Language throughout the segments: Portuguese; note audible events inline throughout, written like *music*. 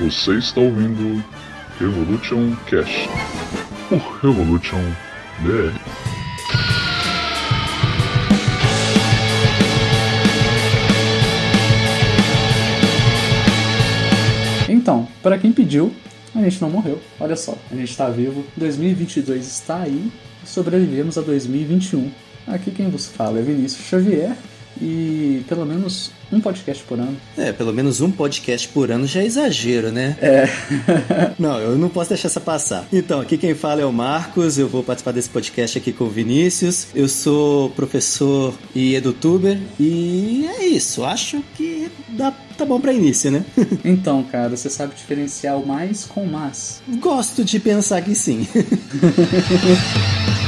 Você está ouvindo Revolution Cash, o Revolution BR. Então, para quem pediu, a gente não morreu. Olha só, a gente está vivo. 2022 está aí e sobrevivemos a 2021. Aqui quem vos fala é Vinícius Xavier e pelo menos um podcast por ano. É, pelo menos um podcast por ano já é exagero, né? É. *laughs* não, eu não posso deixar essa passar. Então, aqui quem fala é o Marcos, eu vou participar desse podcast aqui com o Vinícius. Eu sou professor e edutuber e é isso. Acho que dá, tá bom para início, né? *laughs* então, cara, você sabe diferenciar o mais com o mas? Gosto de pensar que sim. *laughs*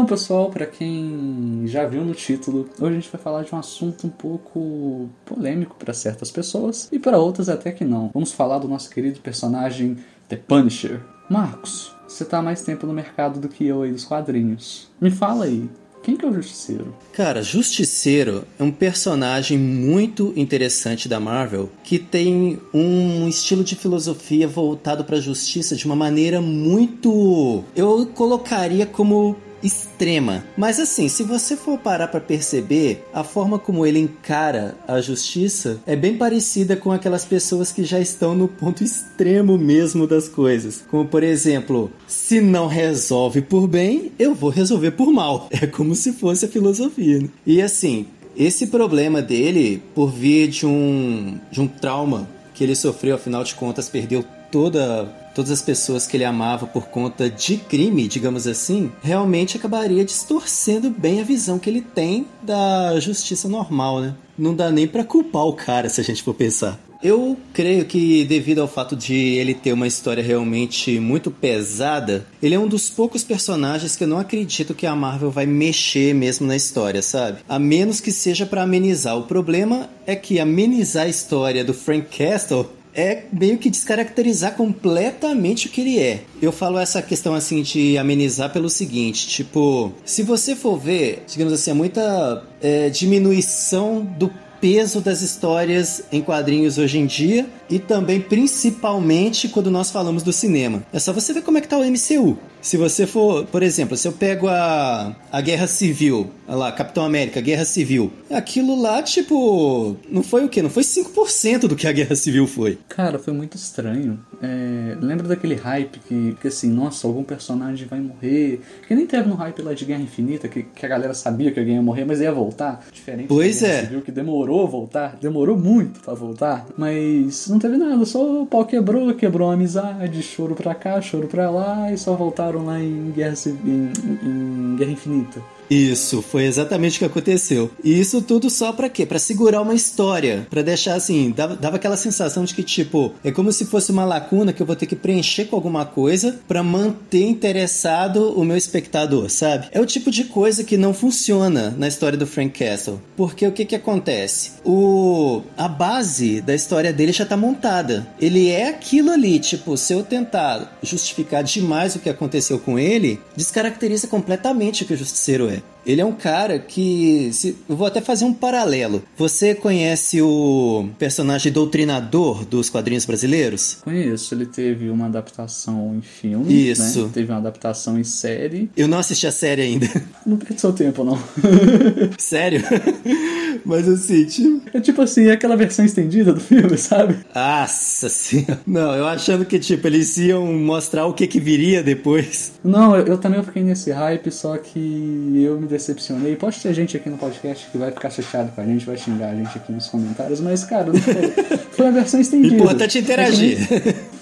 Então, pessoal, para quem já viu no título, hoje a gente vai falar de um assunto um pouco polêmico para certas pessoas e para outras até que não. Vamos falar do nosso querido personagem The Punisher. Marcos, você tá mais tempo no mercado do que eu aí dos quadrinhos. Me fala aí, quem que é o Justiceiro? Cara, Justiceiro é um personagem muito interessante da Marvel que tem um estilo de filosofia voltado para a justiça de uma maneira muito eu colocaria como extrema. Mas assim, se você for parar para perceber, a forma como ele encara a justiça é bem parecida com aquelas pessoas que já estão no ponto extremo mesmo das coisas. Como por exemplo, se não resolve por bem, eu vou resolver por mal. *laughs* É como se fosse a filosofia. Né? E assim, esse problema dele, por vir de um, de um trauma que ele sofreu, afinal de contas, perdeu toda todas as pessoas que ele amava por conta de crime, digamos assim, realmente acabaria distorcendo bem a visão que ele tem da justiça normal, né? Não dá nem para culpar o cara se a gente for pensar. Eu creio que, devido ao fato de ele ter uma história realmente muito pesada, ele é um dos poucos personagens que eu não acredito que a Marvel vai mexer mesmo na história, sabe? A menos que seja para amenizar. O problema é que amenizar a história do Frank Castle é meio que descaracterizar completamente o que ele é. Eu falo essa questão assim de amenizar pelo seguinte, tipo, se você for ver, digamos assim, muita é, diminuição do peso das histórias em quadrinhos hoje em dia e também principalmente quando nós falamos do cinema. É só você ver como é que tá o MCU. Se você for, por exemplo, se eu pego a, a Guerra Civil, lá, Capitão América, Guerra Civil, aquilo lá, tipo, não foi o quê? Não foi 5% do que a Guerra Civil foi. Cara, foi muito estranho. É, lembra daquele hype que, que, assim, nossa, algum personagem vai morrer? Que nem teve no hype lá de Guerra Infinita, que, que a galera sabia que alguém ia morrer, mas ia voltar. Diferente pois da Guerra é. Civil, que demorou a voltar, demorou muito para voltar, mas não teve nada, só o pau quebrou, quebrou a amizade, choro pra cá, choro pra lá, e só voltaram lá em Guerra, em, em Guerra Infinita. Isso, foi exatamente o que aconteceu. E isso tudo só para quê? Para segurar uma história, para deixar assim, dava, dava, aquela sensação de que tipo, é como se fosse uma lacuna que eu vou ter que preencher com alguma coisa para manter interessado o meu espectador, sabe? É o tipo de coisa que não funciona na história do Frank Castle. Porque o que que acontece? O a base da história dele já tá montada. Ele é aquilo ali, tipo, se eu tentar justificar demais o que aconteceu com ele, descaracteriza completamente o que o justiceiro é. Ele é um cara que. Se, eu vou até fazer um paralelo. Você conhece o personagem doutrinador dos quadrinhos brasileiros? Conheço. Ele teve uma adaptação em filme. Né? Isso. Né? Teve uma adaptação em série. Eu não assisti a série ainda. Não perde seu tempo, não. *laughs* Sério? *laughs* Mas assim, tipo. É tipo assim, é aquela versão estendida do filme, sabe? Nossa senhora. Não, eu achando que, tipo, eles iam mostrar o que que viria depois. Não, eu, eu também fiquei nesse hype, só que eu me decepcionei. Pode ter gente aqui no podcast que vai ficar chateado com a gente, vai xingar a gente aqui nos comentários, mas, cara, *laughs* foi, foi a versão estendida. Importante interagir.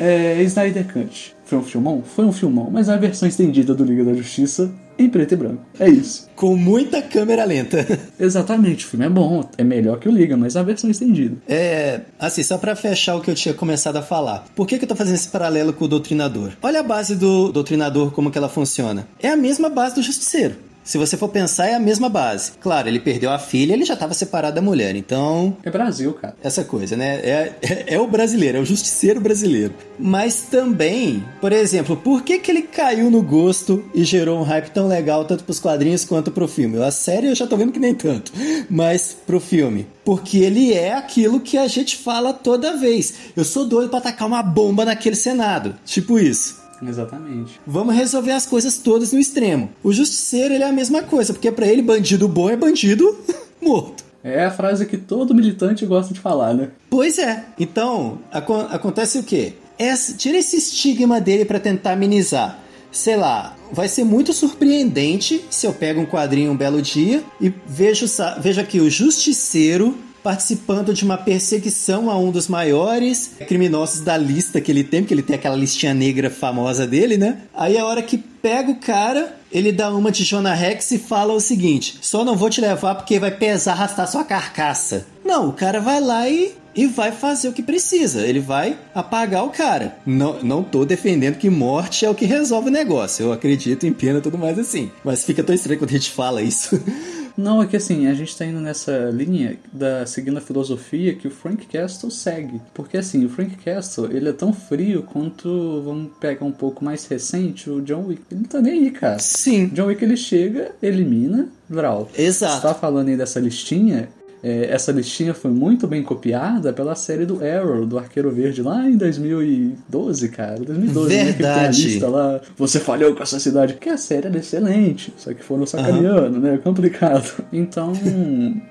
É, é Snyder Cut. Foi um filmão? Foi um filmão, mas é a versão estendida do Liga da Justiça em preto e branco. É isso. Com muita câmera lenta. *laughs* Exatamente, o filme é bom, é melhor que o Liga, mas a versão estendida. É, assim, só para fechar o que eu tinha começado a falar. Por que, que eu tô fazendo esse paralelo com o Doutrinador? Olha a base do Doutrinador, como que ela funciona. É a mesma base do Justiceiro. Se você for pensar, é a mesma base. Claro, ele perdeu a filha, ele já estava separado da mulher, então. É Brasil, cara. Essa coisa, né? É, é, é, o brasileiro, é o justiceiro brasileiro. Mas também, por exemplo, por que, que ele caiu no gosto e gerou um hype tão legal tanto pros quadrinhos quanto pro filme? A série eu já tô vendo que nem tanto, mas pro filme. Porque ele é aquilo que a gente fala toda vez. Eu sou doido para atacar uma bomba naquele Senado. Tipo isso. Exatamente. Vamos resolver as coisas todas no extremo. O justiceiro, ele é a mesma coisa, porque para ele bandido bom é bandido *laughs* morto. É a frase que todo militante gosta de falar, né? Pois é. Então, ac acontece o quê? Essa, tira esse estigma dele para tentar amenizar. Sei lá, vai ser muito surpreendente se eu pego um quadrinho um belo dia e vejo, vejo aqui o Justiceiro participando de uma perseguição a um dos maiores criminosos da lista que ele tem, porque ele tem aquela listinha negra famosa dele, né? Aí a hora que pega o cara, ele dá uma de Jonah Rex e fala o seguinte: só não vou te levar porque vai pesar arrastar sua carcaça. Não, o cara vai lá e e vai fazer o que precisa. Ele vai apagar o cara. Não, não tô defendendo que morte é o que resolve o negócio. Eu acredito em pena e tudo mais assim. Mas fica tão estranho quando a gente fala isso. *laughs* Não, é que assim, a gente tá indo nessa linha da seguindo a filosofia que o Frank Castle segue. Porque assim, o Frank Castle, ele é tão frio quanto, vamos pegar um pouco mais recente, o John Wick. Ele não tá nem aí, cara. Sim. John Wick ele chega, elimina, Vral. Exato. Você tá falando aí dessa listinha, é, essa listinha foi muito bem copiada pela série do Arrow, do Arqueiro Verde, lá em 2012, cara. 2012, Verdade. Né, que tem a lista lá. Você falhou com essa cidade. Porque a série era excelente, só que foram sacaneando, uhum. né? Complicado. *laughs* Então,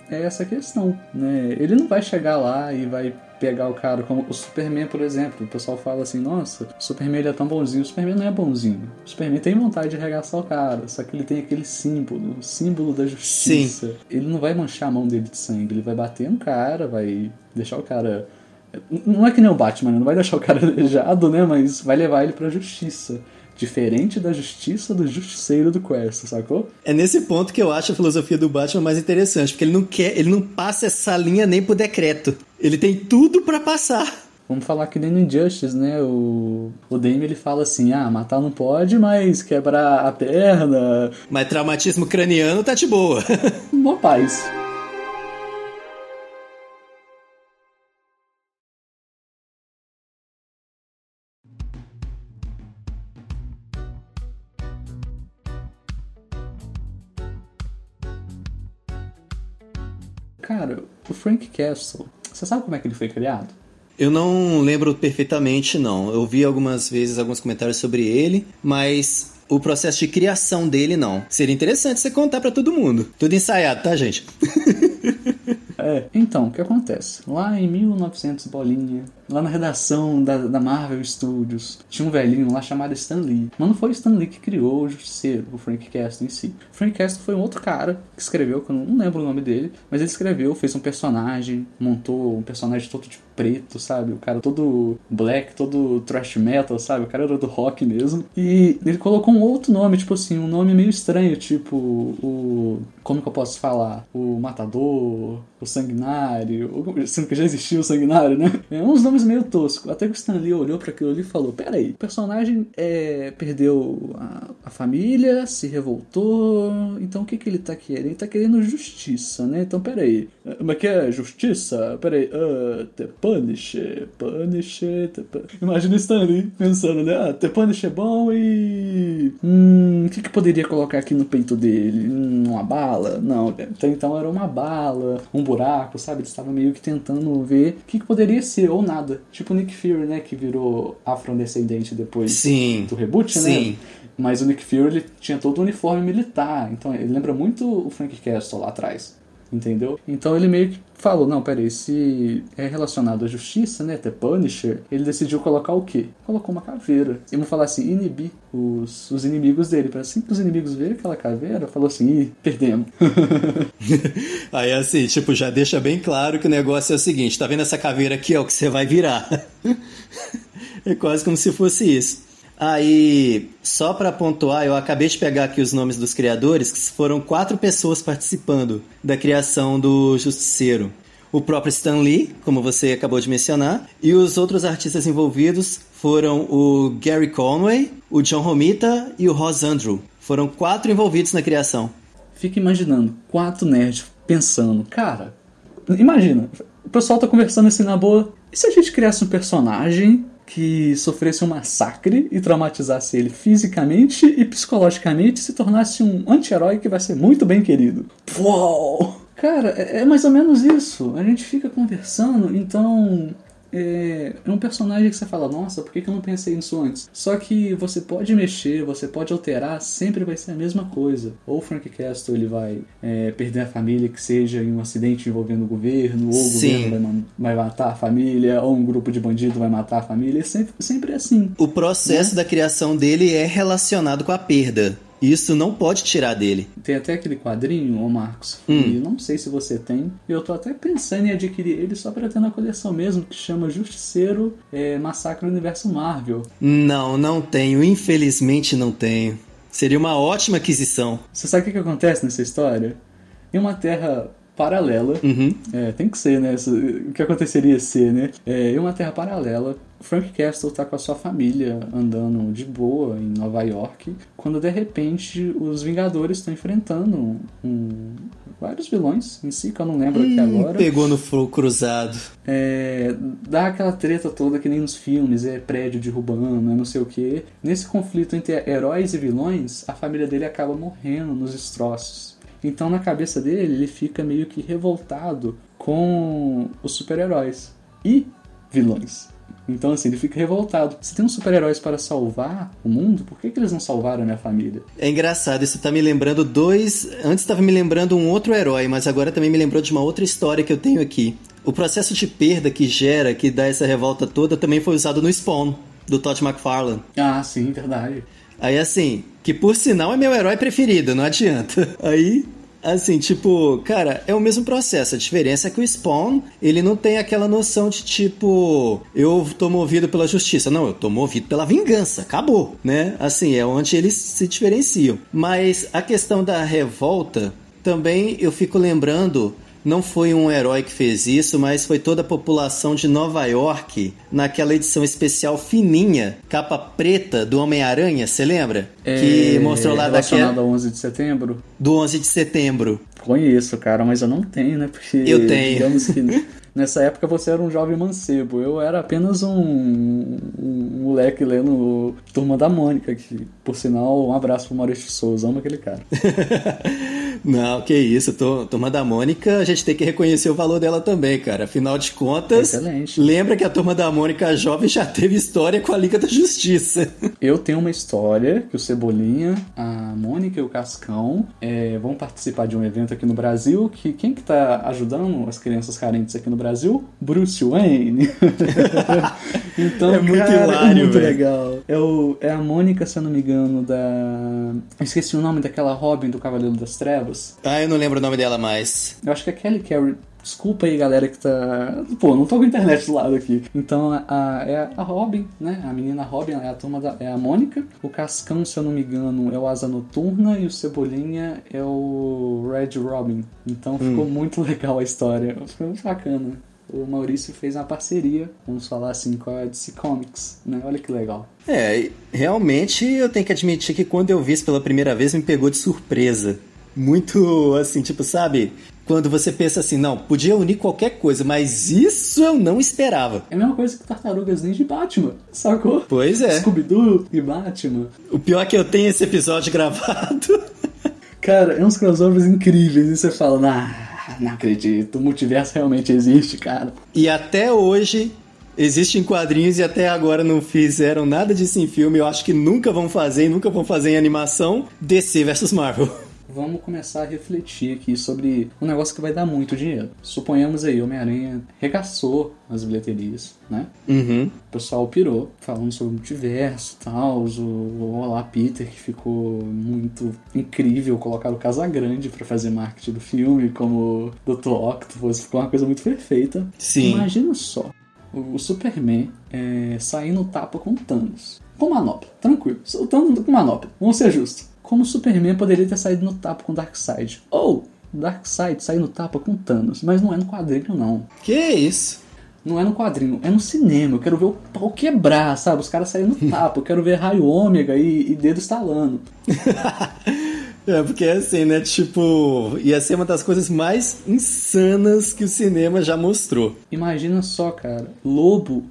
é essa questão, né? Ele não vai chegar lá e vai pegar o cara como o Superman, por exemplo. O pessoal fala assim: nossa, o Superman ele é tão bonzinho. O Superman não é bonzinho. O Superman tem vontade de arregaçar o cara, só que ele tem aquele símbolo, o símbolo da justiça. Sim. Ele não vai manchar a mão dele de sangue, ele vai bater no cara, vai deixar o cara. Não é que nem o Batman, né? não vai deixar o cara *laughs* aleijado, né? Mas vai levar ele pra justiça diferente da justiça do justiceiro do Quest, sacou? É nesse ponto que eu acho a filosofia do Batman mais interessante, porque ele não quer, ele não passa essa linha nem por decreto. Ele tem tudo para passar. Vamos falar que nem no Injustice, né? O, o Dame ele fala assim: ah, matar não pode, mas quebrar a perna. Mas traumatismo craniano tá de boa. *laughs* Boa paz. Cara, o Frank Castle, você sabe como é que ele foi criado? Eu não lembro perfeitamente, não. Eu vi algumas vezes alguns comentários sobre ele, mas o processo de criação dele, não. Seria interessante você contar para todo mundo. Tudo ensaiado, tá, gente? *laughs* é, então, o que acontece? Lá em 1900 bolinha, lá na redação da, da Marvel Studios, tinha um velhinho lá chamado Stan Lee. Mas não foi Stan Lee que criou o Justiceiro, o Frank Castle em si. Frank Castle foi um outro cara que escreveu, que eu não lembro o nome dele, mas ele escreveu, fez um personagem, montou um personagem todo de preto, sabe? O cara todo black, todo thrash metal, sabe? O cara era do rock mesmo. E ele colocou um outro nome, tipo assim, um nome meio estranho, tipo o. Como que eu posso falar? O Matador, o Sanguinário, sendo que já existia o Sanguinário, né? É uns nomes meio toscos. Até que o Stan Lee olhou para aquilo ali e falou: Peraí, o personagem é, perdeu a, a, família, se revoltou, então o que, que ele tá querendo? Ele tá querendo justiça, né? Então peraí, mas que é justiça? Peraí, uh, The Punisher, Punisher, the Punisher. Imagina o Stan Lee pensando, né? Ah, The Punisher é bom e. Hum, o que, que poderia colocar aqui no peito dele? Hum, uma bala? Não, até então era uma bala, um buraco, sabe? Ele estava meio que tentando ver o que, que poderia ser, ou nada. Tipo o Nick Fury, né? Que virou afrodescendente depois Sim. do reboot, né? Sim. Mas o Nick Fury ele tinha todo o uniforme militar, então ele lembra muito o Frank Castle lá atrás entendeu? Então ele meio que falou, não, peraí, se é relacionado à justiça, né, até Punisher, ele decidiu colocar o quê? Colocou uma caveira. E vamos falar assim, inibir os, os inimigos dele, para assim que os inimigos verem aquela caveira, falou assim, ih, perdemos. *laughs* Aí assim, tipo, já deixa bem claro que o negócio é o seguinte, tá vendo essa caveira aqui, é o que você vai virar. *laughs* é quase como se fosse isso. Aí, só para pontuar, eu acabei de pegar aqui os nomes dos criadores, que foram quatro pessoas participando da criação do Justiceiro. O próprio Stan Lee, como você acabou de mencionar, e os outros artistas envolvidos foram o Gary Conway, o John Romita e o Ross Andrew. Foram quatro envolvidos na criação. fica imaginando quatro nerds pensando, cara, imagina, o pessoal tá conversando assim na boa, e se a gente criasse um personagem que sofresse um massacre e traumatizasse ele fisicamente e psicologicamente se tornasse um anti-herói que vai ser muito bem querido? Uau! Cara, é, é mais ou menos isso. A gente fica conversando, então é, é, um personagem que você fala, nossa, por que, que eu não pensei nisso antes? Só que você pode mexer, você pode alterar, sempre vai ser a mesma coisa. Ou o Frank Castle ele vai é, perder a família, que seja em um acidente envolvendo o governo, ou o Sim. governo vai, vai matar a família, ou um grupo de bandido vai matar a família. É sempre, sempre assim. O processo da criação dele é relacionado com a perda. Isso não pode tirar dele. Tem até aquele quadrinho, ô Marcos, Hum. que não sei se você tem. Eu tô até pensando em adquirir ele só pra ter na coleção mesmo, que chama Justiceiro é, Massacre no Universo Marvel. Não, não tenho. Infelizmente não tenho. Seria uma ótima aquisição. Você sabe o que, que acontece nessa história? Em uma terra paralela, Uhum. é, tem que ser, né? O que aconteceria ser, né? É, em uma terra paralela, Frank Castle tá com a sua família andando de boa em Nova York, quando de repente os Vingadores estão enfrentando um- vários vilões em si, que eu não lembro aqui Hum, agora. pegou no fogo cruzado. É, dá aquela treta toda que nem nos filmes, é prédio derrubando, é não sei o que. Nesse conflito entre heróis e vilões, a família dele acaba morrendo nos destroços. Então na cabeça dele, ele fica meio que revoltado com os super-heróis e vilões. Então assim, ele fica revoltado. Se tem uns super-heróis para salvar o mundo, por que, que eles não salvaram a minha família? É engraçado, isso tá me lembrando dois. Antes tava me lembrando um outro herói, mas agora também me lembrou de uma outra história que eu tenho aqui. O processo de perda que gera, que dá essa revolta toda, também foi usado no Spawn, do Todd McFarlane. Ah, sim, verdade. Aí assim, que por sinal é meu herói preferido, não adianta. Aí, assim, tipo, cara, é o mesmo processo. A diferença é que o Spawn, ele não tem aquela noção de tipo, eu tô movido pela justiça. Não, eu tô movido pela vingança. Acabou, né? Assim, é onde eles se diferenciam. Mas a questão da revolta, também eu fico lembrando não foi um herói que fez isso, mas foi toda a população de Nova York naquela edição especial fininha, capa preta do Homem-Aranha, você lembra? que É, mostrou lá daquela relacionado ao 11 de setembro. do 11 de setembro. Conheço, cara, mas eu não tenho, né? Porque. Eu tenho. Digamos que *laughs* nessa época você era um jovem mancebo. Eu era apenas um, um moleque lendo Turma da Mônica, que, por sinal, um abraço pro Maurício Souza, amo aquele cara. *laughs* Não, que isso, Turma da Mônica, a gente tem que reconhecer o valor dela também, cara. Afinal de contas, Excelente. lembra que a Turma da Mônica jovem já teve história com a Liga da Justiça. Eu tenho uma história que o Cebolinha, a Mônica e o Cascão é, vão participar de um evento aqui no Brasil. Que quem que tá ajudando as crianças carentes aqui no Brasil? Bruce Wayne. *laughs* então, É muito cara, hilário, é muito legal. É, o, é a Mônica, se eu não me engano, da. Esqueci o nome daquela Robin do Cavaleiro das Trevas. Ah, eu não lembro o nome dela mais. Eu acho que é Kelly Carey. Desculpa aí, galera que tá. Pô, não tô com a internet do lado aqui. Então a, é a Robin, né? A menina Robin é a turma da. É a Mônica. O Cascão, se eu não me engano, é o Asa Noturna. E o Cebolinha é o Red Robin. Então ficou muito *laughs* legal a história. Ficou muito bacana. O Maurício fez uma parceria, vamos falar assim, com a DC Comics, né? Olha que legal. É, realmente eu tenho que admitir que quando eu vi isso pela primeira vez me pegou de surpresa. Muito assim, tipo, sabe? Quando você pensa assim, não, podia unir qualquer coisa, mas isso eu não esperava. É a mesma coisa que Tartarugas Ninja e Batman, sacou? Pois é. Scooby-Doo e Batman. O pior é que eu tenho esse episódio *laughs* gravado. Cara, é uns crossovers incríveis e você fala, nah, não acredito, o multiverso realmente existe, cara. E até hoje existe em quadrinhos e até agora não fizeram nada disso em filme. Eu acho que nunca vão fazer e nunca vão fazer em animação. DC versus Marvel. Vamos começar a refletir aqui sobre um negócio que vai dar muito dinheiro. Suponhamos aí, Homem-Aranha regaçou as bilheterias, né? Uhum. O pessoal pirou, falando sobre o multiverso e tal. O Olá Peter, que ficou muito incrível. Colocaram o Casagrande pra fazer marketing do filme, como Dr. Octopus. Ficou uma coisa muito perfeita. Sim. Imagina só, o, Superman é, sair no tapa com o Thanos. Com manopla, tranquilo. O Thanos com manopla, vamos ser justos. Como o Superman poderia ter saído no tapa com o Darkseid? Ou Darkseid sair no tapa com Thanos, mas não é no quadrinho não. Que isso? Não é no quadrinho, é no cinema. Eu quero ver o pau quebrar, sabe? Os caras saírem no *laughs* tapa. Eu quero ver raio ômega e, e dedo estalando. *laughs* É, porque é assim, né? Tipo, ia ser uma das coisas mais insanas que o cinema já mostrou. Imagina só, cara, Lobo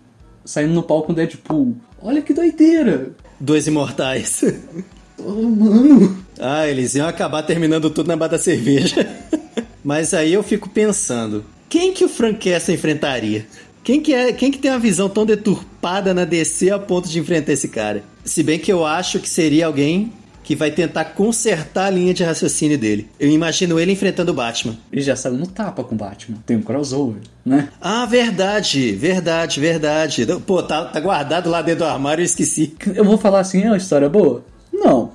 saindo no palco com Deadpool. Olha que doideira! Dois imortais. *laughs* Oh, mano! Ah, eles iam acabar terminando tudo na bata da cerveja. *laughs* Mas aí eu fico pensando, quem que o Frank Castle enfrentaria? Quem que, é, quem que tem uma visão tão deturpada na DC a ponto de enfrentar esse cara? Se bem que eu acho que seria alguém que vai tentar consertar a linha de raciocínio dele. Eu imagino ele enfrentando o Batman. Ele já saiu no tapa com o Batman. Tem um crossover, né? Ah, verdade, verdade, verdade. Pô, tá, tá guardado lá dentro do armário, eu esqueci. Eu vou falar assim, é uma história boa? Não.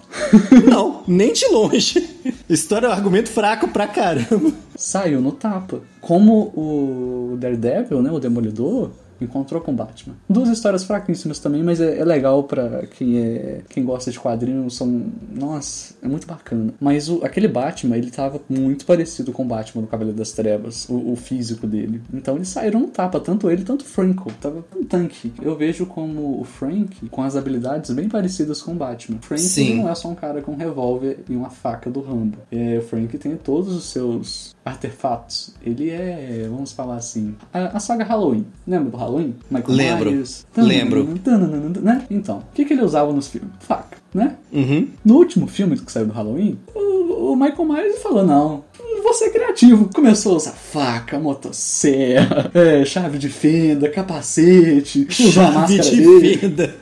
Não, nem de longe. História é um argumento fraco pra caramba. Saiu no tapa. Como o Daredevil, né, o Demolidor, encontrou com Batman. Duas histórias fraquíssimas também, mas é, é legal para quem é quem gosta de quadrinhos, são, nossa, é muito bacana. Mas o, aquele Batman, ele tava muito parecido com o Batman do Cavaleiro das Trevas, o, o físico dele. Então eles saíram no tapa, tanto ele, tanto o Franco. Tava um tanque. Eu vejo como o Frank com as habilidades bem parecidas com o Batman. Frank Sim. não é só um cara com um revólver e uma faca do Rambo. É, o Frank tem todos os seus artefatos. Ele é, vamos falar assim, a, a saga Halloween. Lembra do Halloween? Michael Lembro. Myers. Lembro. Né? Então, o que, que ele usava nos filmes? Faca, né? Uhum. No último filme que saiu do Halloween, o, o Michael Myers falou: não. Você é criativo. Começou a usar faca, motosserra, é, chave de fenda, capacete, Chave máscara de dele. fenda.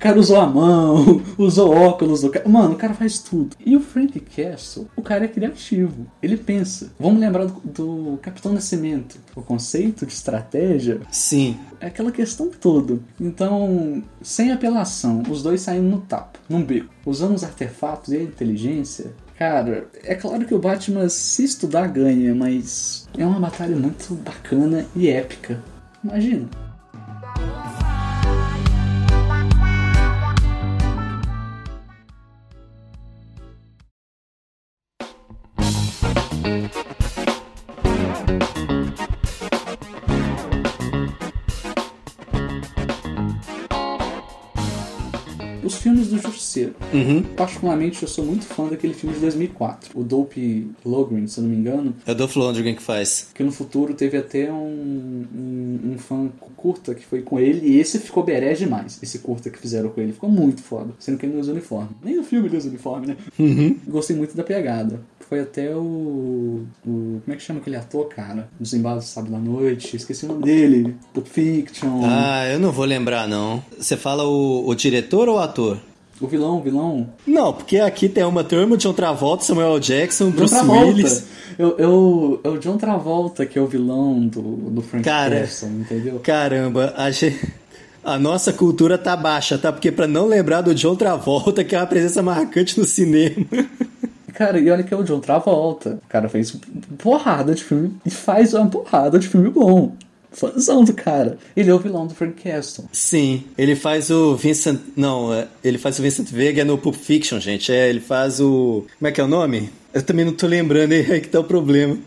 O cara usou a mão, *laughs* usou óculos do cara. Mano, o cara faz tudo. E o Frank Castle, o cara é criativo. Ele pensa. Vamos lembrar do, do Capitão Nascimento. O conceito de estratégia Sim. é aquela questão toda. Então, sem apelação, os dois saindo no tapa, num beco, usando os artefatos e a inteligência. Cara, é claro que o Batman, se estudar, ganha, mas é uma batalha muito bacana e épica. Imagina. Filmes do Justiceiro. Uhum. Particularmente, eu sou muito fã daquele filme de 2004, o Dope Logren, se eu não me engano, É o Dolph Lundgren que faz. que no futuro teve até um, um, um fã curta que foi com ele, e esse ficou beré demais, esse curta que fizeram com ele. Ficou muito foda, sendo que ele não usa uniforme. Nem no filme ele usa uniforme, né? Uhum. Gostei muito da pegada. Foi até o, o. Como é que chama aquele ator, cara? Dos Embalos do Sábado à Noite. Esqueci o nome dele. Pulp Fiction. Ah, eu não vou lembrar, não. Você fala o, o diretor ou o ator? O vilão, o vilão. Não, porque aqui tem uma turma, John Travolta, Samuel. Jackson, John Bruce Travolta. Willis. Eu, eu, é o John Travolta que é o vilão do, do Frank Cara. Entendeu? Caramba, a, gente- a nossa cultura tá baixa, tá? Porque pra não lembrar do John Travolta, que é uma presença marcante no cinema. *laughs* Cara, e olha que é o John Travolta. O cara fez porrada de filme e faz uma porrada de filme bom. Fãzão do cara. Ele é o vilão do Frank Castle. Sim, ele faz o Vincent. Não, é, ele faz o Vincent Vega no Pulp Fiction, gente. É, ele faz o. Como é que é o nome? Eu também não tô lembrando, *laughs* é aí que tá o problema.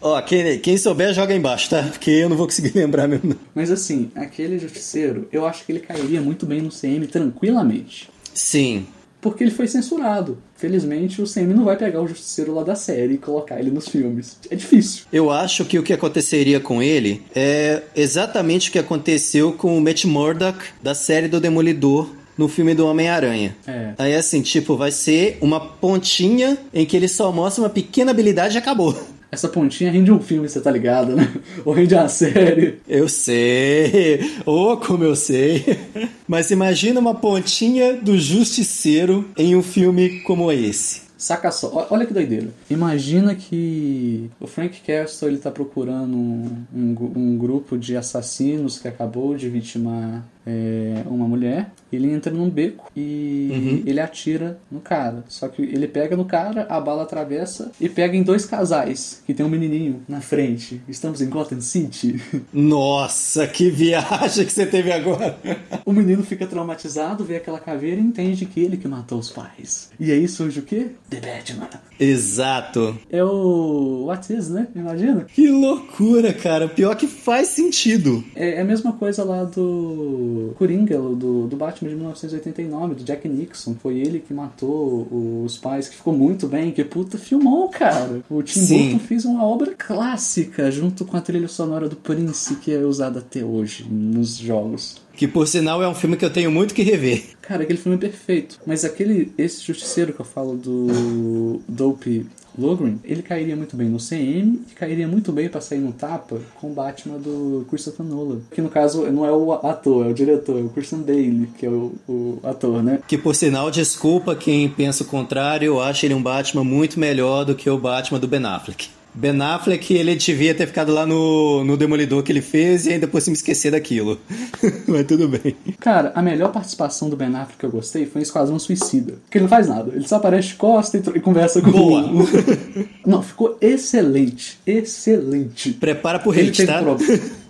Ó, quem, quem souber, joga embaixo, tá? Porque eu não vou conseguir *laughs* lembrar mesmo. não. Mas assim, aquele justiceiro, eu acho que ele cairia muito bem no CM tranquilamente. Sim, Porque ele foi censurado. Felizmente, o CM não vai pegar o justiceiro lá da série e colocar ele nos filmes. É difícil. Eu acho que o que aconteceria com ele é exatamente o que aconteceu com o Matt Murdock da série do Demolidor no filme do Homem-Aranha. É. Aí assim, tipo, vai ser uma pontinha em que ele só mostra uma pequena habilidade e acabou. Essa pontinha rende um filme, você tá ligado, né? *laughs* Ou rende uma série. Eu sei, oh, como eu sei. Mas imagina uma pontinha do Justiceiro em um filme como esse. Saca só, olha que doideira. Imagina que o Frank Castle ele tá procurando um, um um grupo de assassinos que acabou de vitimar é, uma mulher. Ele entra num beco e ele atira no cara. Só que ele pega no cara, a bala atravessa e pega em dois casais que tem um menininho na frente. Estamos em Gotham City. *laughs* Nossa, que viagem que você teve agora. *laughs* o menino fica traumatizado, vê aquela caveira e entende que ele que matou os pais. E aí surge o quê? The Batman. Exato. É o What Is, né? Imagina? Que loucura, cara. Pior que faz sentido. É é a mesma coisa lá do Coringa, do, do Batman de 1989, do Jack Nixon. Foi ele que matou os pais, que ficou muito bem. Que puta filmou, cara. O Tim Sim. Burton fez uma obra clássica junto com a trilha sonora do Prince, que é usada até hoje nos jogos. Que por sinal é um filme que eu tenho muito que rever. Cara, aquele filme é perfeito. Mas aquele, esse justiceiro que eu falo do Dope Logren, ele cairia muito bem no CM e cairia muito bem pra sair no tapa com o Batman do Christopher Nolan. Que no caso não é o ator, é o diretor, é o Christian Bale, que é o, o ator, né? Que por sinal, desculpa quem pensa o contrário, eu acho ele um Batman muito melhor do que o Batman do Ben Affleck. Ben Affleck, ele devia ter ficado lá no, no Demolidor que ele fez e ainda por cima esquecer daquilo. *laughs* Mas tudo bem. Cara, a melhor participação do Ben Affleck que eu gostei foi em Esquadrão Suicida. Porque ele não faz nada. Ele só aparece de costa e, e conversa com Boa. o... *laughs* Não, ficou excelente. Excelente. Prepara pro hate, tá?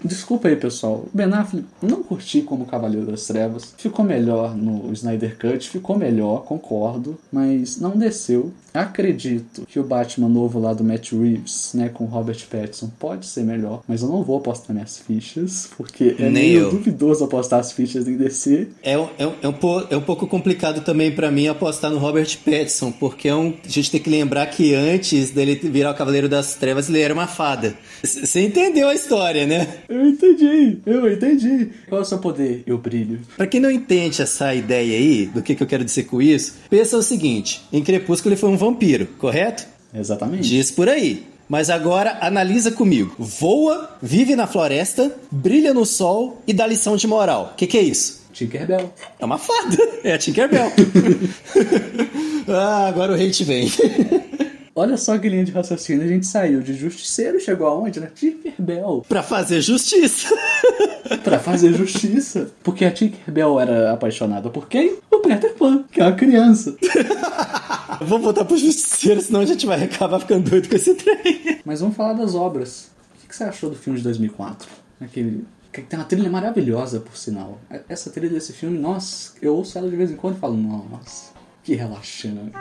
Desculpa aí, pessoal. Ben Affleck não curti como Cavaleiro das Trevas. Ficou melhor no Snyder Cut, ficou melhor, concordo, mas não desceu. Acredito que o Batman novo lá do Matt Reeves, né, com Robert Pattinson, pode ser melhor, mas eu não vou apostar minhas fichas, porque é Nem meio eu. duvidoso apostar as fichas em DC. É, um- é, um- é um, é um pouco complicado também pra mim apostar no Robert Pattinson, porque é um, a gente tem que lembrar que antes dele virar o Cavaleiro das Trevas, ele era uma fada. C- Você entendeu a história, né? Eu entendi, eu entendi. Qual é o seu poder? Eu brilho. Pra quem não entende essa ideia aí, do que, que eu quero dizer com isso, pensa o seguinte: em Crepúsculo ele foi um vampiro, correto? Exatamente. Diz por aí. Mas agora analisa comigo. Voa, vive na floresta, brilha no sol e dá lição de moral. O que, que é isso? Tinkerbell. É uma fada. *laughs* É a Tinkerbell. *laughs* ah, agora o hate vem. *laughs* Olha só que linha de raciocínio. A gente saiu de Justiceiro e chegou aonde? Na Tinkerbell. pra fazer justiça. *laughs* Pra fazer justiça. Porque a Tinkerbell era apaixonada por quem? O Peter Pan, que é uma criança. *laughs* Vamos voltar pro justiceiro, senão a gente vai acabar ficando doido com esse trem. Mas vamos falar das obras. O que você achou do filme de 2004? Aquele... Que tem uma trilha maravilhosa, por sinal. Essa trilha desse filme, nossa, eu ouço ela de vez em quando e falo, nossa, que relaxante.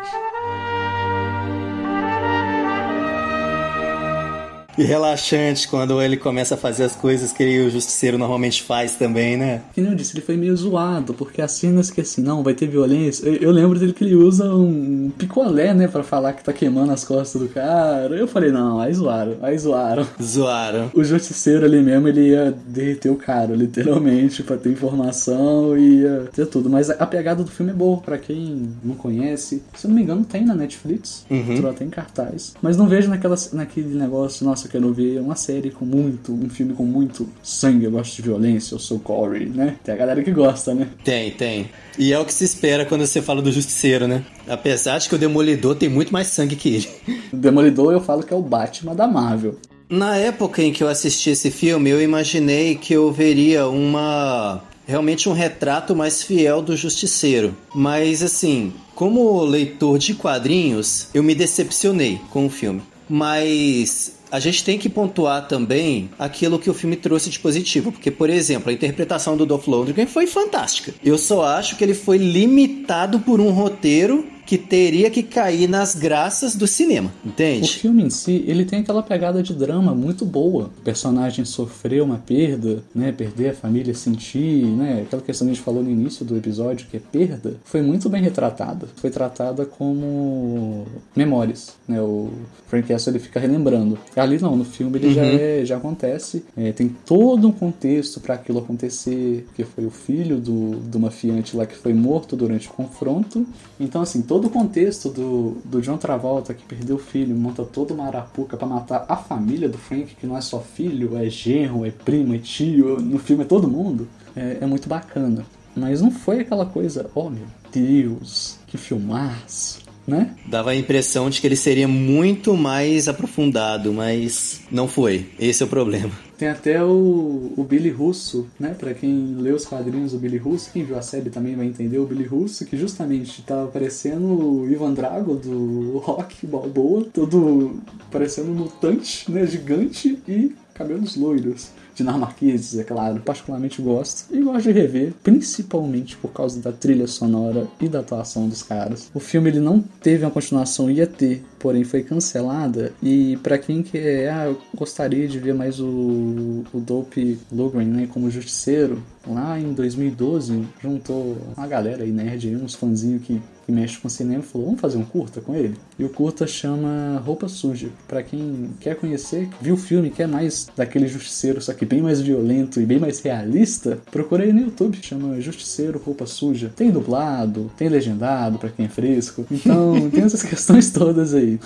E relaxante quando ele começa a fazer as coisas que o justiceiro normalmente faz também, né? Que nem eu disse, ele foi meio zoado, porque as cenas que assim, não, vai ter violência. Eu, eu lembro dele que ele usa um picolé, né, pra falar que tá queimando as costas do cara. Eu falei, não, aí zoaram, aí zoaram. Zoaram. O justiceiro ali mesmo, ele ia derreter o cara, literalmente, pra ter informação e ia ter tudo. Mas a, pegada do filme é boa, pra quem não conhece. Se eu não me engano, tem na Netflix. Entrou até em cartaz. Mas não vejo naquela, naquele negócio, nossa, quero ver uma série com muito, um filme com muito sangue, eu gosto de violência, eu sou Corey, né? Tem a galera que gosta, né? Tem, tem. E é o que se espera quando você fala do justiceiro, né? Apesar de que o Demolidor tem muito mais sangue que ele. O Demolidor eu falo que é o Batman da Marvel. Na época em que eu assisti esse filme, eu imaginei que eu veria uma. realmente um retrato mais fiel do Justiceiro. Mas assim, como leitor de quadrinhos, eu me decepcionei com o filme. Mas a gente tem que pontuar também aquilo que o filme trouxe de positivo, porque, por exemplo, a interpretação do Dolph Lundgren foi fantástica. Eu só acho que ele foi limitado por um roteiro que teria que cair nas graças do cinema, O entende? filme em si, ele tem aquela pegada de drama muito boa. O personagem sofreu uma perda, né? Perder a família, sentir, né? Aquela questão que a gente falou no início do episódio, que é perda, foi muito bem retratada. Foi tratada como memórias, né? O Frank Castle, ele fica relembrando. Ali não, no filme ele já, é, já acontece. É, tem todo um contexto para aquilo acontecer, que foi o filho do, do mafiante lá que foi morto durante o confronto. Então, assim, todo o contexto do, do John Travolta que perdeu o filho, monta toda uma arapuca pra matar a família do Frank, que não é só filho, é genro, é primo, é tio, no filme é todo mundo, é, é muito bacana. Mas não foi aquela coisa, oh meu Deus, que filmaço, né? Dava a impressão de que ele seria muito mais aprofundado, mas não foi. Esse é o problema. Tem até o, o Billy Russo, né? Pra quem lê os quadrinhos do Billy Russo, quem viu a série também vai entender o Billy Russo, que justamente tava parecendo o Ivan Drago do Rock Balboa, todo parecendo um mutante, né? Gigante e cabelos loiros. Dinamarqueses, é claro. Particularmente gosto. E gosto de rever, principalmente por causa da trilha sonora e da atuação dos caras. O filme ele não teve uma continuação, ia ter, porém foi cancelada. E para quem quer, ah, eu gostaria de ver mais o, o Dope Lundgren, né, como justiceiro, lá em 2012 juntou uma galera aí nerd, uns fãzinhos que que mexe com cinema, falou: vamos fazer um curta com ele? E o curta chama Roupa Suja. Para quem quer conhecer, viu o filme, quer mais daquele justiceiro, só que bem mais violento e bem mais realista, procura aí no YouTube, chama Justiceiro Roupa Suja. Tem dublado, tem legendado para quem é fresco. Então, *laughs* tem essas questões todas aí.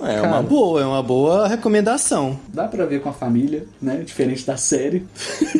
É Cara, uma boa, é uma boa recomendação. Dá pra ver com a família, né? Diferente da série.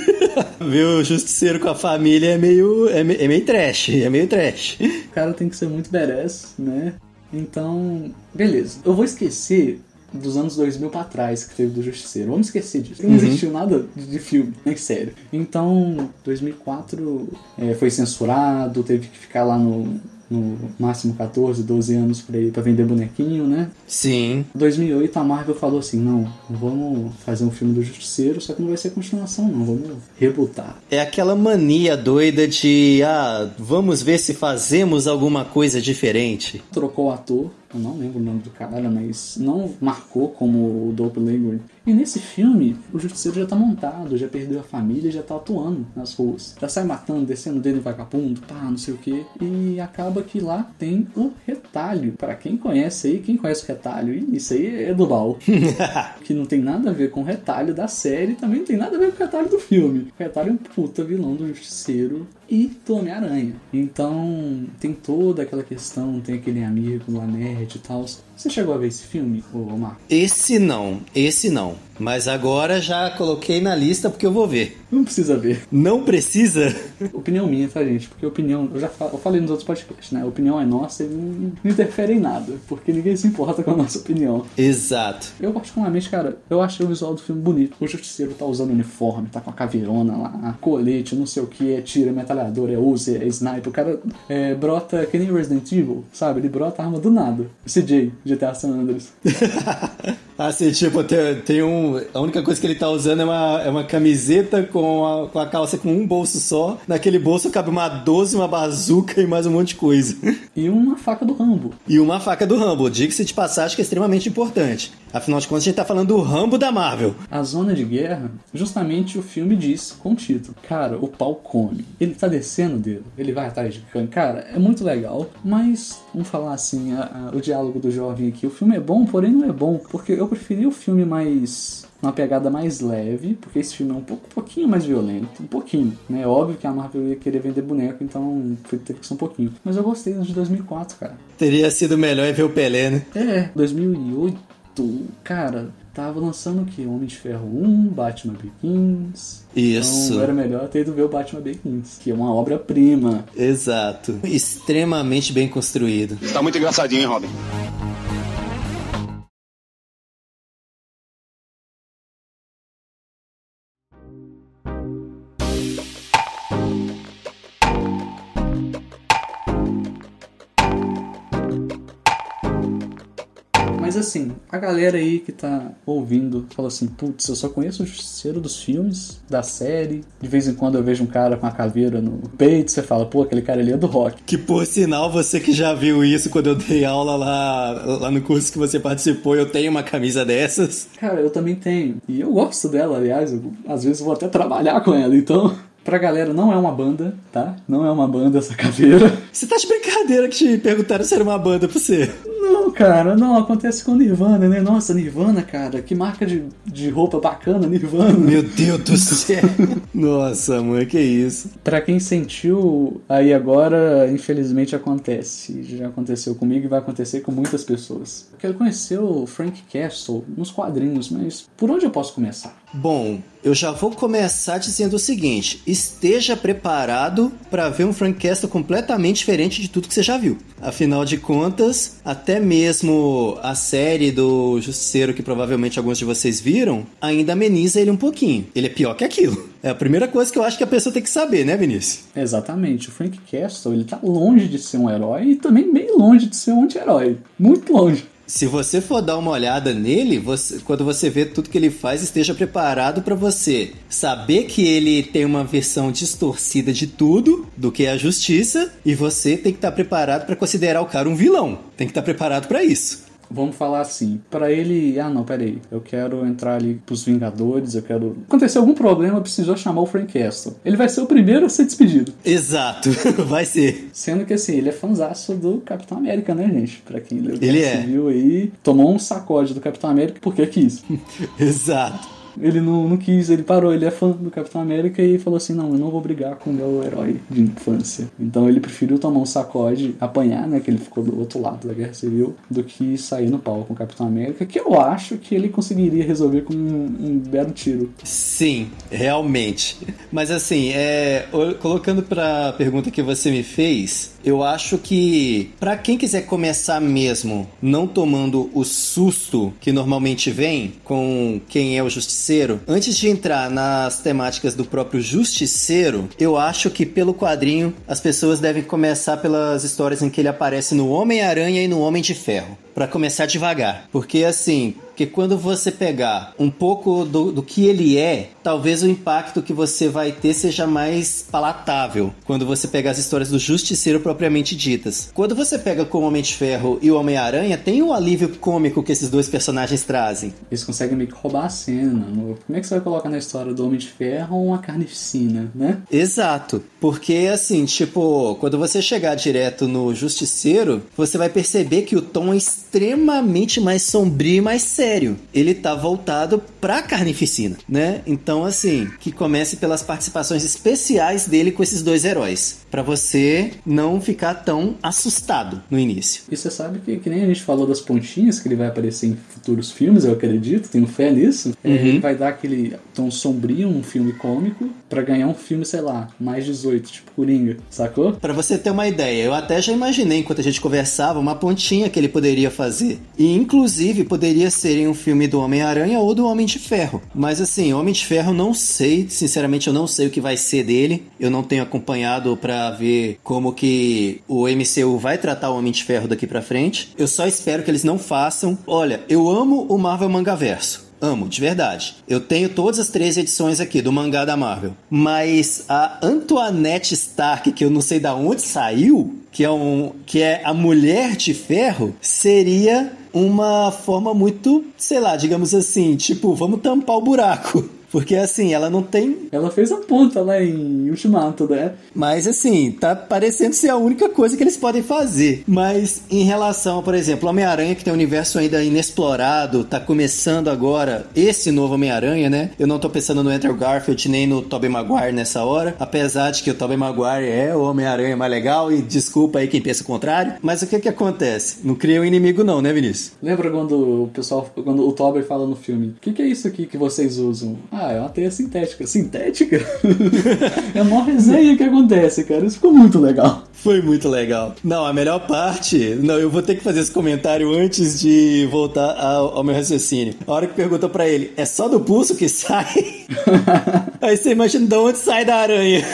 *laughs* ver o Justiceiro com a família é meio, é, meio, é meio trash, é meio trash. O cara tem que ser muito badass, né? Então, beleza. Eu vou esquecer dos anos 2000 para trás que teve do Justiceiro. Vamos esquecer disso. Não uhum. existiu nada de, filme, nem sério. Então, 2004 é, foi censurado, teve que ficar lá no, no máximo 14, 12 anos pra, ir, pra vender bonequinho, né? Sim. Em 2008 a Marvel falou assim: não, vamos fazer um filme do Justiceiro, só que não vai ser continuação, não, vamos rebutar. É aquela mania doida de, ah, vamos ver se fazemos alguma coisa diferente. Trocou o ator, eu não lembro o nome do cara, mas não marcou como o Dope Lundgren. E nesse filme, o Justiceiro já tá montado, já perdeu a família, já tá atuando nas ruas. Já sai matando, descendo dele vagabundo, pá, não sei o que. E acaba que lá tem o retalho. para quem conhece aí, quem conhece o retalho, isso aí é do mal. *laughs* que não tem nada a ver com o retalho da série, também não tem nada a ver com o retalho do filme. O retalho é um puta vilão do Justiceiro e do Homem-Aranha. Então tem toda aquela questão, tem aquele amigo lá nerd e tal. Você chegou a ver esse filme, ô Marco? Esse não, esse não. Mas agora já coloquei na lista porque eu vou ver. Não precisa ver. Não precisa? *laughs* Opinião minha, tá, gente? Porque opinião, eu já eu falei nos outros podcasts, né? A opinião é nossa e não, não interfere em nada. Porque ninguém se importa com a nossa opinião. Exato. Eu, particularmente, cara, eu achei o visual do filme bonito. O justiceiro tá usando uniforme, tá com a caveirona lá, colete, não sei o que, é tira, é metralhador, é usa, é sniper. O cara é, brota que nem Resident Evil, sabe? Ele brota arma do nada. CJ, GTA San Andreas. *laughs* assim, tipo, tem, tem um a única coisa que ele tá usando é uma, é uma camiseta com a, com a calça com um bolso só. Naquele bolso cabe uma 12, uma bazuca e mais um monte de coisa. *laughs* E uma faca do Rambo. E uma faca do Rambo. Diga-se de passagem que é extremamente importante. Afinal de contas, a gente tá falando do Rambo da Marvel. A zona de guerra, justamente o filme diz com o título. Cara, o pau come. Ele tá descendo dele. Ele vai atrás de cano. Cara, é muito legal. Mas, vamos falar assim, a, a, o diálogo do jovem aqui. O filme é bom, porém não é bom. Porque eu preferi o filme mais uma pegada mais leve, porque esse filme é um, pouco, um pouquinho mais violento, um pouquinho, né? Óbvio que a Marvel ia querer vender boneco, então teve que ser um pouquinho. Mas eu gostei de 2004, cara. Teria sido melhor ver o Pelé, né? É, 2008, cara, tava lançando o que? Homem de Ferro 1, Batman Begins. Isso. Então era melhor ter ido ver o Batman Begins, que é uma obra-prima. Exato. Extremamente bem construído. Tá muito engraçadinho, hein, Robin? Assim, a galera aí que tá ouvindo fala assim: putz, eu só conheço o justiceiro dos filmes, da série. De vez em quando eu vejo um cara com a caveira no peito, você fala, pô, aquele cara ali é do rock. Que por sinal, você que já viu isso quando eu dei aula lá, lá no curso que você participou, eu tenho uma camisa dessas. Cara, eu também tenho. E eu gosto dela, aliás, eu, às vezes vou até trabalhar com ela, então. *laughs* Pra galera, não é uma banda, tá? Não é uma banda essa caveira. Você tá de brincadeira que te perguntaram se era uma banda pra você. Não, cara, não, acontece com Nirvana, né? Nossa, Nirvana, cara, que marca de, de roupa bacana, Nirvana. Meu Deus do *laughs* céu. Nossa, mãe, que isso. Pra quem sentiu, aí agora, infelizmente acontece. Já aconteceu comigo e vai acontecer com muitas pessoas. Eu quero conhecer o Frank Castle nos quadrinhos, mas por onde eu posso começar? Bom, eu já vou começar dizendo o seguinte: esteja preparado para ver um Frank Castle completamente diferente de tudo que você já viu. Afinal de contas, até mesmo a série do Justiceiro, que provavelmente alguns de vocês viram, ainda ameniza ele um pouquinho. Ele é pior que aquilo. É a primeira coisa que eu acho que a pessoa tem que saber, né, Vinícius? Exatamente. O Frank Castle, ele tá longe de ser um herói e também bem longe de ser um anti-herói. Muito longe. Se você for dar uma olhada nele, você, quando você vê tudo que ele faz, esteja preparado para você saber que ele tem uma versão distorcida de tudo, do que é a justiça, e você tem que estar preparado para considerar o cara um vilão. Tem que estar preparado para isso vamos falar assim, para ele, ah não, peraí, eu quero entrar ali pros Vingadores, eu quero. Aconteceu algum problema, precisou chamar o Frank Castle. Ele vai ser o primeiro a ser despedido. Exato, *laughs* vai ser. Sendo que assim, ele é fanzaço do Capitão América, né, gente? Pra quem leu ele é. viu aí, tomou um sacode do Capitão América porque quis. *laughs* Exato. Ele não, não quis, ele parou, ele é fã do Capitão América e falou assim: não, eu não vou brigar com o meu herói de infância. Então ele preferiu tomar um sacode, apanhar, né? Que ele ficou do outro lado da Guerra Civil, do que sair no pau com o Capitão América, que eu acho que ele conseguiria resolver com um, um belo tiro. Sim, realmente. Mas assim, é, colocando pra pergunta que você me fez, eu acho que para quem quiser começar mesmo, não tomando o susto que normalmente vem com quem é o justiceiro, antes de entrar nas temáticas do próprio justiceiro, eu acho que pelo quadrinho as pessoas devem começar pelas histórias em que ele aparece no Homem-Aranha e no Homem de Ferro para começar devagar. Porque assim, que quando você pegar um pouco do, do que ele é, talvez o impacto que você vai ter seja mais palatável quando você pegar as histórias do Justiceiro propriamente ditas. Quando você pega com o Homem de Ferro e o Homem-Aranha, tem o alívio cômico que esses dois personagens trazem. Eles conseguem meio que roubar a cena. Como é que você vai colocar na história do Homem de Ferro uma carnificina, né? Exato. Porque assim, tipo, quando você chegar direto no Justiceiro, você vai perceber que o tom é extremamente mais sombrio e mais sério. Ele tá voltado pra carnificina, né? Então, assim, que comece pelas participações especiais dele com esses dois heróis. para você não ficar tão assustado no início. E você sabe que, que nem a gente falou das pontinhas, que ele vai aparecer em futuros filmes, eu acredito, tenho fé nisso. É, uhum. Ele vai dar aquele tom sombrio, um filme cômico, para ganhar um filme, sei lá, mais 18, tipo Coringa, sacou? Para você ter uma ideia, eu até já imaginei enquanto a gente conversava uma pontinha que ele poderia fazer. E inclusive poderia ser em um filme do Homem-Aranha ou do Homem de Ferro. Mas assim, Homem de Ferro não sei, sinceramente eu não sei o que vai ser dele. Eu não tenho acompanhado para ver como que o MCU vai tratar o Homem de Ferro daqui para frente. Eu só espero que eles não façam. Olha, eu amo o Marvel Mangaverso. Amo, de verdade. Eu tenho todas as três edições aqui do mangá da Marvel. Mas a Antoinette Stark, que eu não sei da onde saiu, que é, um, que é a Mulher de Ferro, seria uma forma muito, sei lá, digamos assim, tipo, vamos tampar o buraco. Porque assim, ela não tem. Ela fez a ponta lá em Ultimato, né? Mas assim, tá parecendo ser a única coisa que eles podem fazer. Mas em relação, por exemplo, Homem-Aranha, que tem um universo ainda inexplorado, tá começando agora esse novo Homem-Aranha, né? Eu não tô pensando no Andrew Garfield nem no Tobey Maguire nessa hora. Apesar de que o Tobey Maguire é o Homem-Aranha mais legal, e desculpa aí quem pensa o contrário. Mas o que que acontece? Não cria um inimigo, não, né, Vinícius? Lembra quando o pessoal, quando o Tobey fala no filme: O que, que é isso aqui que vocês usam? Ah, ah, é uma teia sintética. Sintética? *laughs* é uma resenha que acontece, cara. Isso ficou muito legal. Foi muito legal. Não, a melhor parte. Não, eu vou ter que fazer esse comentário antes de voltar ao, ao meu raciocínio. A hora que pergunta para ele, é só do pulso que sai? *laughs* Aí você imagina de onde sai da aranha.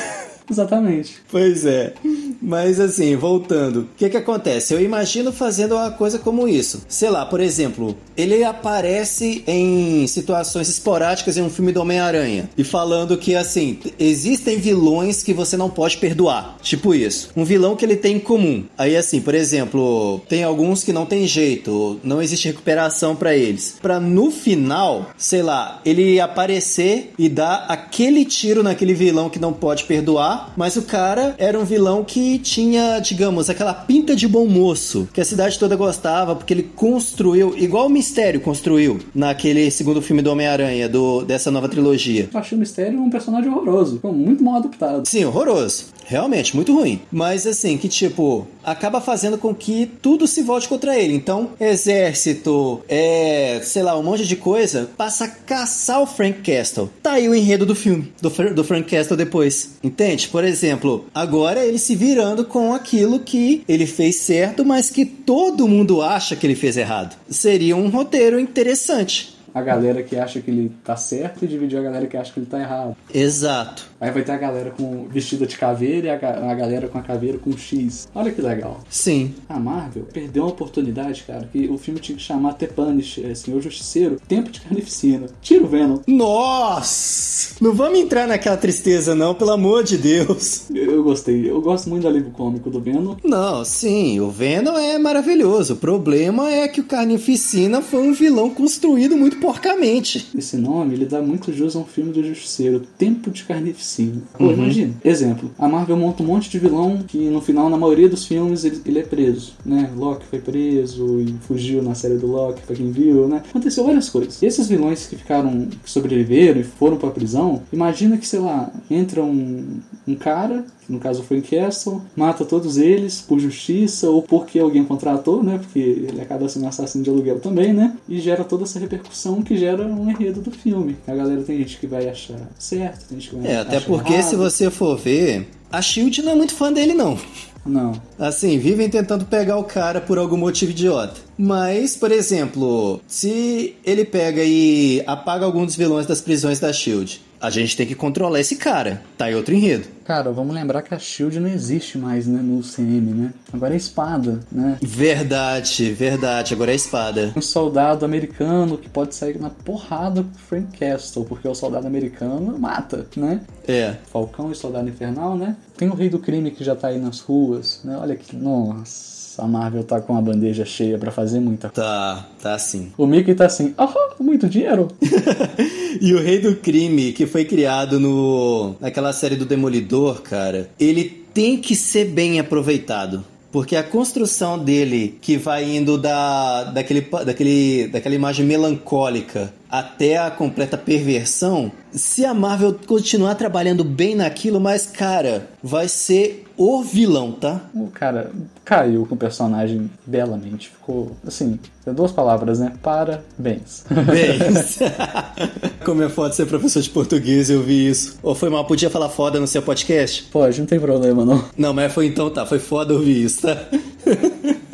Exatamente. Pois é. Mas assim, voltando, o que que acontece? Eu imagino fazendo uma coisa como isso. Sei lá, por exemplo, ele aparece em situações esporádicas em um filme do Homem-Aranha e falando que assim, existem vilões que você não pode perdoar. Tipo isso. Um vilão que ele tem em comum. Aí assim, por exemplo, tem alguns que não tem jeito, não existe recuperação para eles. Para no final, sei lá, ele aparecer e dar aquele tiro naquele vilão que não pode perdoar, mas o cara era um vilão que tinha, digamos, aquela pinta de bom moço que a cidade toda gostava, porque ele construiu, igual o Mistério construiu naquele segundo filme do Homem-Aranha, do, dessa nova trilogia. Eu achei o Mistério um personagem horroroso, muito mal adaptado. Sim, horroroso. Realmente, muito ruim. Mas assim, que tipo, acaba fazendo com que tudo se volte contra ele. Então, exército, é, sei lá, um monte de coisa, passa a caçar o Frank Castle. Tá aí o enredo do filme, do, do Frank Castle depois. Entende? Por exemplo, agora ele se virando com aquilo que ele fez certo, mas que todo mundo acha que ele fez errado. Seria um roteiro interessante a galera que acha que ele tá certo e dividir a galera que acha que ele tá errado. Exato. Aí vai ter a galera com vestida de caveira e a, a galera com a caveira com X. Olha que legal. Sim. A Marvel perdeu uma oportunidade, cara, que o filme tinha que chamar The Punisher, Senhor Justiceiro, Tempo de Carnificina. Tira o Venom. Nossa! Não vamos entrar naquela tristeza, não, pelo amor de Deus. Eu, eu gostei. Eu gosto muito do alívio cômico do Venom. Não, sim, o Venom é maravilhoso. O problema é que o Carnificina foi um vilão construído muito porcamente. Esse nome, ele dá muito jus a um filme do Justiceiro, Tempo de Carnificina. Pô, imagina. Exemplo, a Marvel monta um monte de vilão que no final, na maioria dos filmes, ele, ele é preso, né? Loki foi preso e fugiu na série do Loki, pra quem viu, né? Aconteceu várias coisas. E esses vilões que ficaram, que sobreviveram e foram pra prisão, imagina que, sei lá, entra um, um cara, que no caso foi em Castle, mata todos eles por justiça ou porque alguém contratou, né? Porque ele acaba sendo assassino de aluguel também, né? E gera toda essa repercussão que gera um enredo do filme. A galera tem gente que vai achar certo, tem gente que vai É, até achar porque errado. se você for ver, a Shield não é muito fã dele, não. Não. Assim, vivem tentando pegar o cara por algum motivo idiota. Mas, por exemplo, se ele pega e apaga algum dos vilões das prisões da Shield, a gente tem que controlar esse cara. Tá aí outro enredo. Cara, vamos lembrar que a SHIELD não existe mais, né, no CM, né? Agora é espada, né? Verdade, verdade. Agora é espada. Um soldado americano que pode sair na porrada com o Frank Castle, porque o soldado americano mata, né? É. Falcão e Soldado Infernal, né? Tem o Rei do Crime que já tá aí nas ruas, né? Olha que. Nossa, a Marvel tá com a bandeja cheia pra fazer muita coisa. Tá, tá assim. O Mickey tá assim, oh, muito dinheiro. *laughs* E o Rei do Crime, que foi criado no naquela série do Demolidor, cara, ele tem que ser bem aproveitado. Porque a construção dele, que vai indo da, daquele, daquele, daquela imagem melancólica até a completa perversão, se a Marvel continuar trabalhando bem naquilo, mas, cara, vai ser o vilão, tá? O cara caiu com o personagem belamente. Ficou, assim, duas palavras, né? Parabéns. Bem, *laughs* *laughs* como é foda ser professor de português, eu vi isso. Ou foi mal, podia falar foda no seu podcast? Pode, não tem problema não. Não, mas foi então tá, foi foda ouvir isso, tá? *laughs*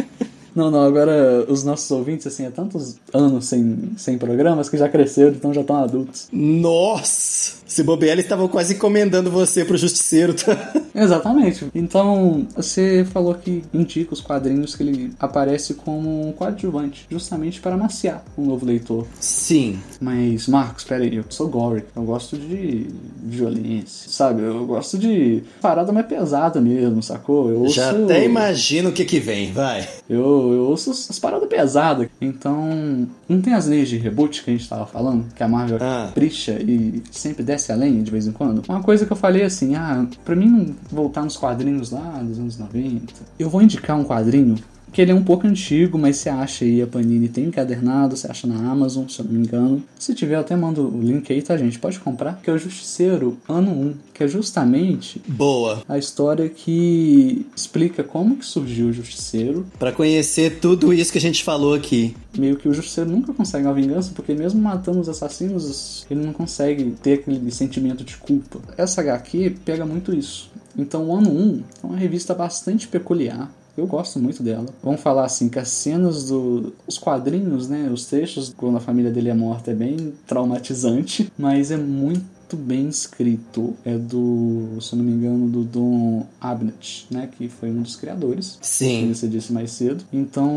Não, não, agora os nossos ouvintes, assim, há tantos anos sem, sem programas que já cresceram, então já estão adultos. Nossa! Se bobear, eles estavam quase encomendando você pro justiceiro, tá? *laughs* Exatamente. Então, você falou que indica os quadrinhos que ele aparece como um coadjuvante, justamente para amaciar um novo leitor. Sim. Mas, Marcos, peraí, eu sou gore, eu gosto de violência, sabe? Eu gosto de parada mais pesada mesmo, sacou? Eu ouço... Já até imagino o que que vem, vai. Eu, eu ouço as paradas pesadas. Então, não tem as leis de reboot que a gente tava falando? Que a Marvel Ah. capricha e sempre desce além de vez em quando? Uma coisa que eu falei assim, ah, pra mim não voltar nos quadrinhos lá dos anos 90, eu vou indicar um quadrinho que ele é um pouco antigo, mas você acha aí, a Panini tem encadernado, você acha na Amazon, se eu não me engano. Se tiver, eu até mando o link aí, tá, gente? Pode comprar. Que é o Justiceiro, ano 1, que é justamente Boa. a história que explica como que surgiu o Justiceiro, Pra conhecer tudo isso que a gente falou aqui. meio que o justiceiro nunca consegue uma vingança, porque mesmo matando os assassinos, ele não consegue ter aquele sentimento de culpa. Essa HQ pega muito isso. Então, o ano 1 é uma revista bastante peculiar. Eu gosto muito dela. Vamos falar assim que as cenas do os quadrinhos, né, os trechos quando a família dele é morta é bem traumatizante, mas é muito bem escrito. É do, se eu não me engano, do Don Abnett, né, que foi um dos criadores Sim. como você disse mais cedo. Então,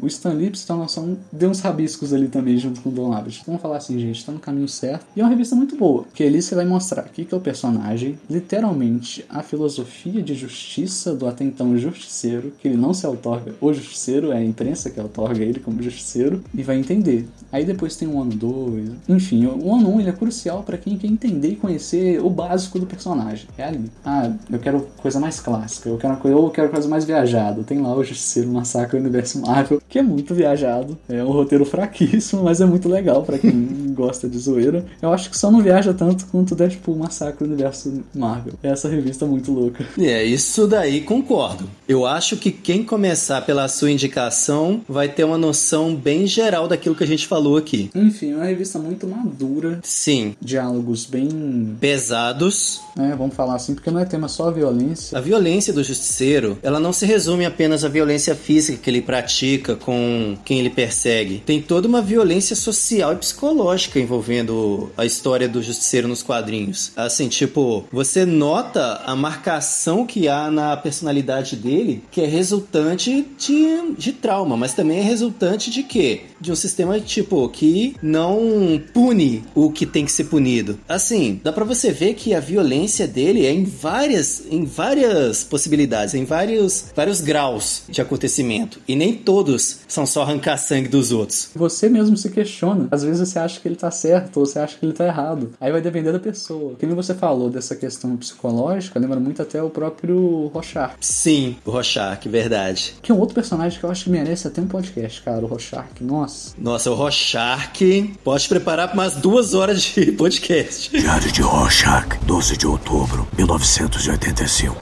o Stan Lee, pra noção, deu uns rabiscos ali também junto com o Don Abbott. Então, vamos falar assim, gente, tá no caminho certo. E é uma revista muito boa, porque ali você vai mostrar o que que é o personagem, literalmente a filosofia de justiça do até então justiceiro, que ele não se outorga o justiceiro, é a imprensa que outorga ele como justiceiro, e vai entender. Aí depois tem o ano 2, enfim, o ano 1 um, ele é crucial para quem quer entender e conhecer o básico do personagem. É ali. Ah, eu quero coisa mais clássica, eu quero coisa, ou eu quero coisa mais viajada. Tem lá o Justiceiro Massacre do Universo Marvel, que é muito viajado. É um roteiro fraquíssimo, mas é muito legal para quem *laughs* gosta de zoeira. Eu acho que só não viaja tanto quanto Deadpool Massacre do Universo Marvel. É essa revista muito louca. É, isso daí concordo. Eu acho que quem começar pela sua indicação vai ter uma noção bem geral daquilo que a gente falou aqui. Enfim, é uma revista muito madura, Sim. diálogos diálogos bem pesados. É, vamos falar assim, porque não é tema só a violência. A violência do justiceiro, ela não se resume apenas à violência física que ele pratica com quem ele persegue. Tem toda uma violência social e psicológica envolvendo a história do justiceiro nos quadrinhos. Assim, tipo, você nota a marcação que há na personalidade dele, que é resultante de, de trauma, mas também é resultante de quê? De um sistema, tipo, que não pune o que tem que ser punido. Assim, dá pra você ver que a violência dele é em várias, em várias possibilidades, em vários, vários graus de acontecimento. E nem todos são só arrancar sangue dos outros. Você mesmo se questiona. Às vezes você acha que ele tá certo ou você acha que ele tá errado. Aí vai depender da pessoa. Que nem você falou dessa questão psicológica, lembra muito até o próprio Rochark. Sim, o Rochark, verdade. Que é um outro personagem que eu acho que merece até um podcast, cara, o Rochark. Nossa. Nossa, o Rochark pode preparar para umas duas horas de *laughs* podcast. Diário de Rorschach, 12 de outubro, 1985.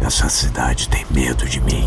Essa cidade tem medo de mim.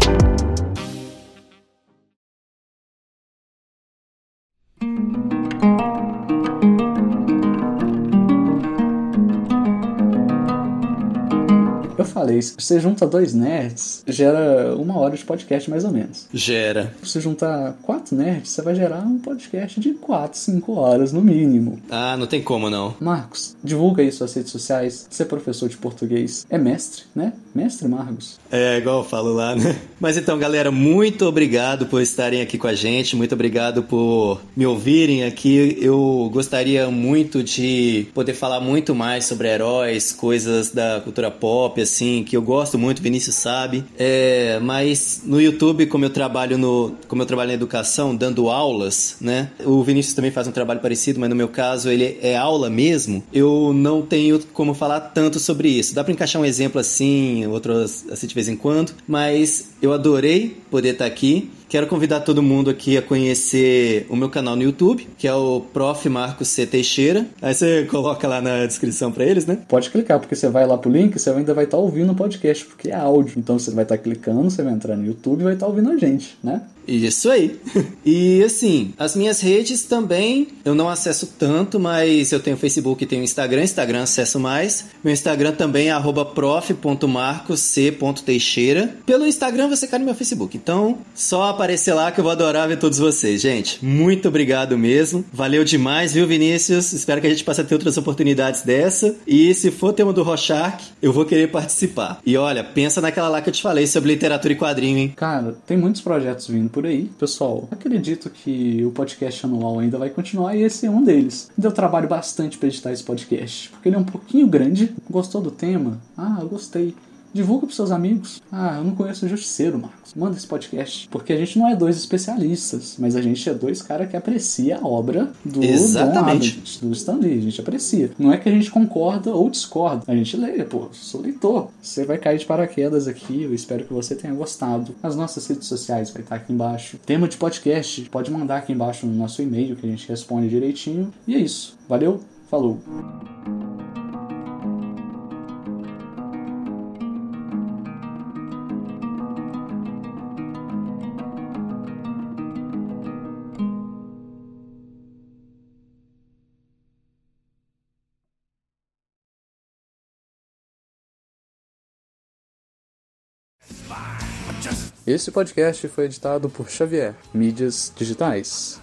Eu falei, se você junta dois nerds, gera uma hora de podcast mais ou menos. Gera. Se você juntar quatro nerds, você vai gerar um podcast de quatro, cinco horas no mínimo. Ah, não tem como não. Marcos, divulga aí suas redes sociais. Você é professor de português, é mestre, né? Mestre Marcos. É, igual eu falo lá, né? Mas então, galera, muito obrigado por estarem aqui com a gente, muito obrigado por me ouvirem aqui. Eu gostaria muito de poder falar muito mais sobre heróis, coisas da cultura pop, assim, que eu gosto muito, Vinícius sabe. É, mas no YouTube, como eu trabalho no, como eu trabalho na educação, dando aulas, né? O Vinícius também faz um trabalho parecido, mas no meu caso ele é aula mesmo. Eu não tenho como falar tanto sobre isso. Dá para encaixar um exemplo assim, outros assim de vez em quando, mas eu adorei poder estar aqui. Quero convidar todo mundo aqui a conhecer o meu canal no YouTube, que é o Prof. Marcos C. Teixeira. Aí você coloca lá na descrição para eles, né? Pode clicar, porque você vai lá pro link, você ainda vai estar ouvindo o podcast, porque é áudio. Então você vai estar clicando, você vai entrar no YouTube e vai estar ouvindo a gente, né? Isso aí. *laughs* E assim, as minhas redes também eu não acesso tanto, mas eu tenho Facebook e tenho Instagram. Instagram acesso mais. Meu Instagram também é prof.marcos.c.teixeira. Pelo Instagram você cai no meu Facebook. Então, só aparecer lá que eu vou adorar ver todos vocês. Gente, muito obrigado mesmo. Valeu demais, viu, Vinícius? Espero que a gente possa ter outras oportunidades dessa. E se for tema do Rochark, eu vou querer participar. E olha, pensa naquela lá que eu te falei sobre literatura e quadrinho, hein? Cara, tem muitos projetos vindo por aí. Pessoal, acredito que o podcast anual ainda vai continuar e esse é um deles. Então eu trabalho bastante para editar esse podcast, porque ele é um pouquinho grande. Gostou do tema? Ah, eu gostei. Divulga pros seus amigos. Ah, eu não conheço o Justiceiro, Marcos. Manda esse podcast. Porque a gente não é dois especialistas, mas a gente é dois caras que aprecia a obra do Exatamente. Abbott, do Stan Lee. A gente aprecia. Não é que a gente concorda ou discorda. A gente lê, pô. Sou leitor. Você vai cair de paraquedas aqui. Eu espero que você tenha gostado. As nossas redes sociais vai estar aqui embaixo. Tema de podcast, pode mandar aqui embaixo no nosso e-mail que a gente responde direitinho. E é isso. Valeu, falou. Esse podcast foi editado por Xavier, mídias digitais.